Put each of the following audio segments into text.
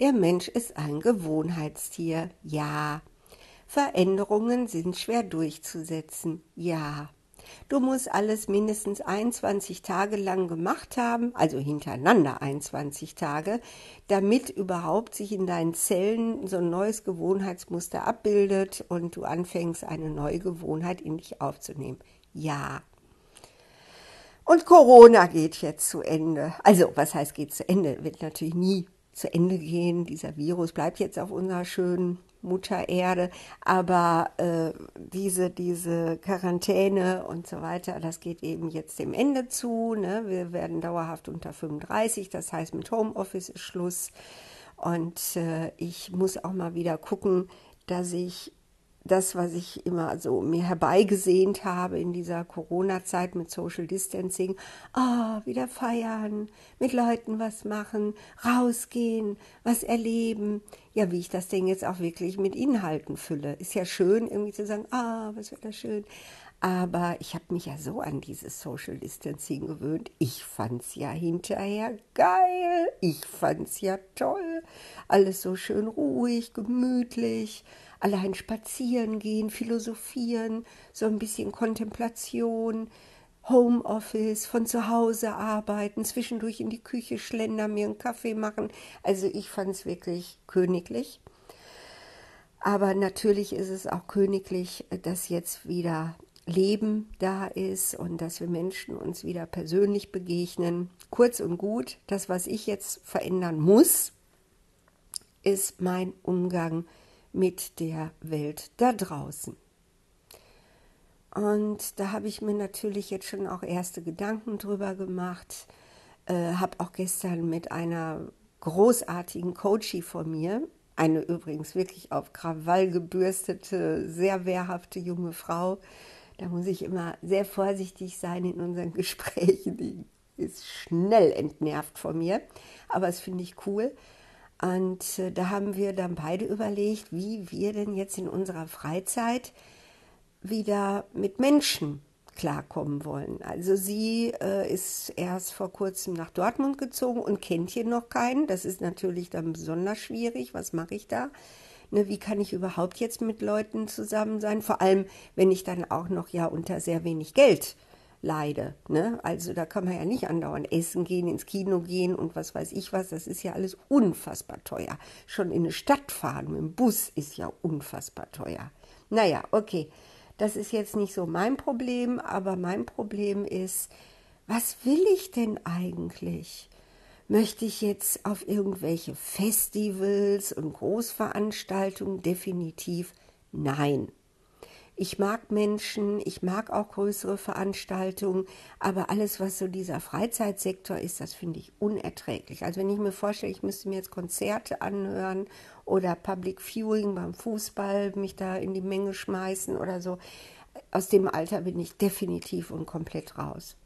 Der Mensch ist ein Gewohnheitstier. Ja. Veränderungen sind schwer durchzusetzen. Ja. Du musst alles mindestens 21 Tage lang gemacht haben, also hintereinander 21 Tage, damit überhaupt sich in deinen Zellen so ein neues Gewohnheitsmuster abbildet und du anfängst, eine neue Gewohnheit in dich aufzunehmen. Ja. Und Corona geht jetzt zu Ende. Also, was heißt geht zu Ende? Wird natürlich nie zu Ende gehen. Dieser Virus bleibt jetzt auf unserer schönen Mutter Erde, aber äh, diese, diese Quarantäne und so weiter, das geht eben jetzt dem Ende zu. Ne? Wir werden dauerhaft unter 35, das heißt mit Homeoffice ist Schluss. Und äh, ich muss auch mal wieder gucken, dass ich das, was ich immer so mir herbeigesehnt habe in dieser Corona-Zeit mit Social Distancing, ah, oh, wieder feiern, mit Leuten was machen, rausgehen, was erleben. Ja, wie ich das Ding jetzt auch wirklich mit Inhalten fülle. Ist ja schön, irgendwie zu sagen, ah, was wird das schön. Aber ich habe mich ja so an dieses Social Distancing gewöhnt. Ich fand's ja hinterher geil. Ich fand's ja toll. Alles so schön ruhig, gemütlich allein spazieren gehen, philosophieren, so ein bisschen Kontemplation, Homeoffice, von zu Hause arbeiten, zwischendurch in die Küche schlendern, mir einen Kaffee machen. Also ich fand es wirklich königlich. Aber natürlich ist es auch königlich, dass jetzt wieder Leben da ist und dass wir Menschen uns wieder persönlich begegnen. Kurz und gut, das, was ich jetzt verändern muss, ist mein Umgang mit der Welt da draußen. Und da habe ich mir natürlich jetzt schon auch erste Gedanken drüber gemacht. Äh, habe auch gestern mit einer großartigen Coachie von mir, eine übrigens wirklich auf Krawall gebürstete, sehr wehrhafte junge Frau, da muss ich immer sehr vorsichtig sein in unseren Gesprächen. Die ist schnell entnervt von mir, aber das finde ich cool. Und äh, da haben wir dann beide überlegt, wie wir denn jetzt in unserer Freizeit wieder mit Menschen klarkommen wollen. Also sie äh, ist erst vor kurzem nach Dortmund gezogen und kennt hier noch keinen. Das ist natürlich dann besonders schwierig. Was mache ich da? Ne, wie kann ich überhaupt jetzt mit Leuten zusammen sein? Vor allem, wenn ich dann auch noch ja unter sehr wenig Geld äh, leide. Ne? Also da kann man ja nicht andauernd essen gehen, ins Kino gehen und was weiß ich was. Das ist ja alles unfassbar teuer. Schon in eine Stadt fahren mit dem Bus ist ja unfassbar teuer. Naja, okay. Das ist jetzt nicht so mein Problem, aber mein Problem ist, was will ich denn eigentlich? Möchte ich jetzt auf irgendwelche Festivals und Großveranstaltungen? Definitiv nein. Ich mag Menschen, ich mag auch größere Veranstaltungen, aber alles, was so dieser Freizeitsektor ist, das finde ich unerträglich. Also wenn ich mir vorstelle, ich müsste mir jetzt Konzerte anhören oder Public Viewing beim Fußball, mich da in die Menge schmeißen oder so, aus dem Alter bin ich definitiv und komplett raus.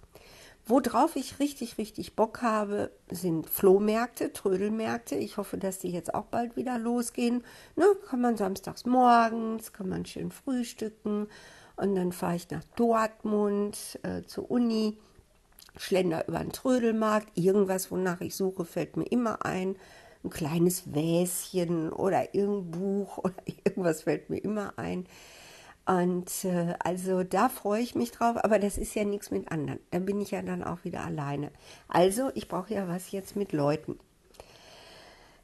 Worauf ich richtig, richtig Bock habe, sind Flohmärkte, Trödelmärkte. Ich hoffe, dass die jetzt auch bald wieder losgehen. Ne, kann man samstags morgens, kann man schön frühstücken. Und dann fahre ich nach Dortmund äh, zur Uni, schlender über den Trödelmarkt. Irgendwas, wonach ich suche, fällt mir immer ein. Ein kleines Wäschen oder irgendein Buch oder irgendwas fällt mir immer ein. Und äh, also da freue ich mich drauf, aber das ist ja nichts mit anderen. Da bin ich ja dann auch wieder alleine. Also ich brauche ja was jetzt mit Leuten.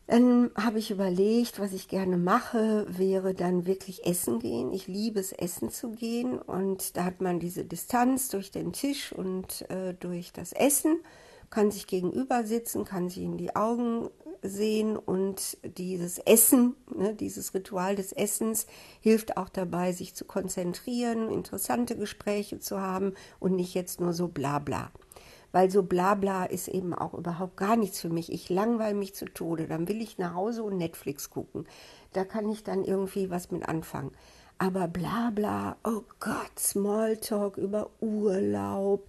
Dann habe ich überlegt, was ich gerne mache, wäre dann wirklich essen gehen. Ich liebe es, essen zu gehen. Und da hat man diese Distanz durch den Tisch und äh, durch das Essen, kann sich gegenüber sitzen, kann sich in die Augen sehen und dieses Essen, ne, dieses Ritual des Essens hilft auch dabei, sich zu konzentrieren, interessante Gespräche zu haben und nicht jetzt nur so bla bla. Weil so bla bla ist eben auch überhaupt gar nichts für mich. Ich langweile mich zu Tode. Dann will ich nach Hause und Netflix gucken. Da kann ich dann irgendwie was mit anfangen. Aber bla bla, oh Gott, Smalltalk über Urlaub,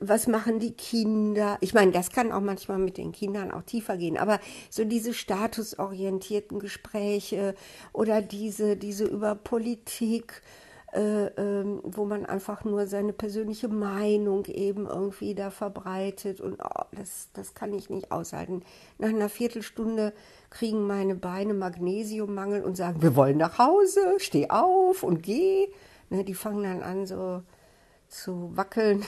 was machen die Kinder? Ich meine, das kann auch manchmal mit den Kindern auch tiefer gehen, aber so diese statusorientierten Gespräche oder diese, diese über Politik, äh, äh, wo man einfach nur seine persönliche Meinung eben irgendwie da verbreitet. Und oh, das, das kann ich nicht aushalten. Nach einer Viertelstunde kriegen meine Beine Magnesiummangel und sagen, wir wollen nach Hause, steh auf und geh. Ne, die fangen dann an so zu wackeln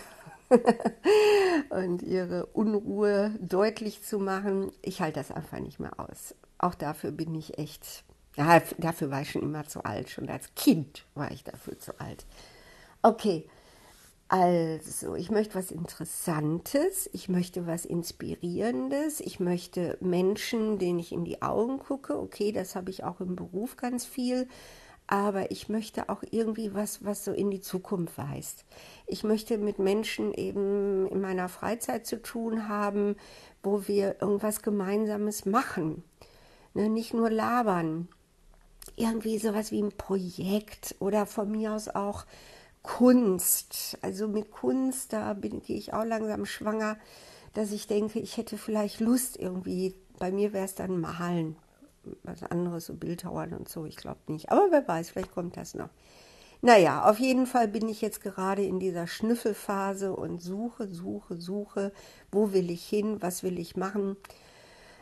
und ihre Unruhe deutlich zu machen. Ich halte das einfach nicht mehr aus. Auch dafür bin ich echt, ja, dafür war ich schon immer zu alt. Schon als Kind war ich dafür zu alt. Okay, also ich möchte was Interessantes, ich möchte was Inspirierendes, ich möchte Menschen, denen ich in die Augen gucke. Okay, das habe ich auch im Beruf ganz viel aber ich möchte auch irgendwie was, was so in die Zukunft weist. Ich möchte mit Menschen eben in meiner Freizeit zu tun haben, wo wir irgendwas Gemeinsames machen. Ne, nicht nur labern. Irgendwie sowas wie ein Projekt oder von mir aus auch Kunst. Also mit Kunst, da bin gehe ich auch langsam schwanger, dass ich denke, ich hätte vielleicht Lust irgendwie. Bei mir wäre es dann Malen was anderes, so Bildhauern und so, ich glaube nicht. Aber wer weiß, vielleicht kommt das noch. Naja, auf jeden Fall bin ich jetzt gerade in dieser Schnüffelphase und suche, suche, suche, wo will ich hin, was will ich machen.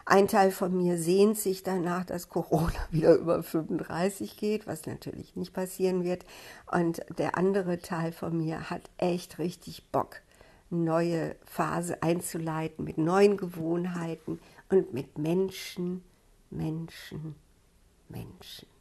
Ein Teil von mir sehnt sich danach, dass Corona wieder über 35 geht, was natürlich nicht passieren wird. Und der andere Teil von mir hat echt richtig Bock, neue Phase einzuleiten mit neuen Gewohnheiten und mit Menschen, Menschen, Menschen.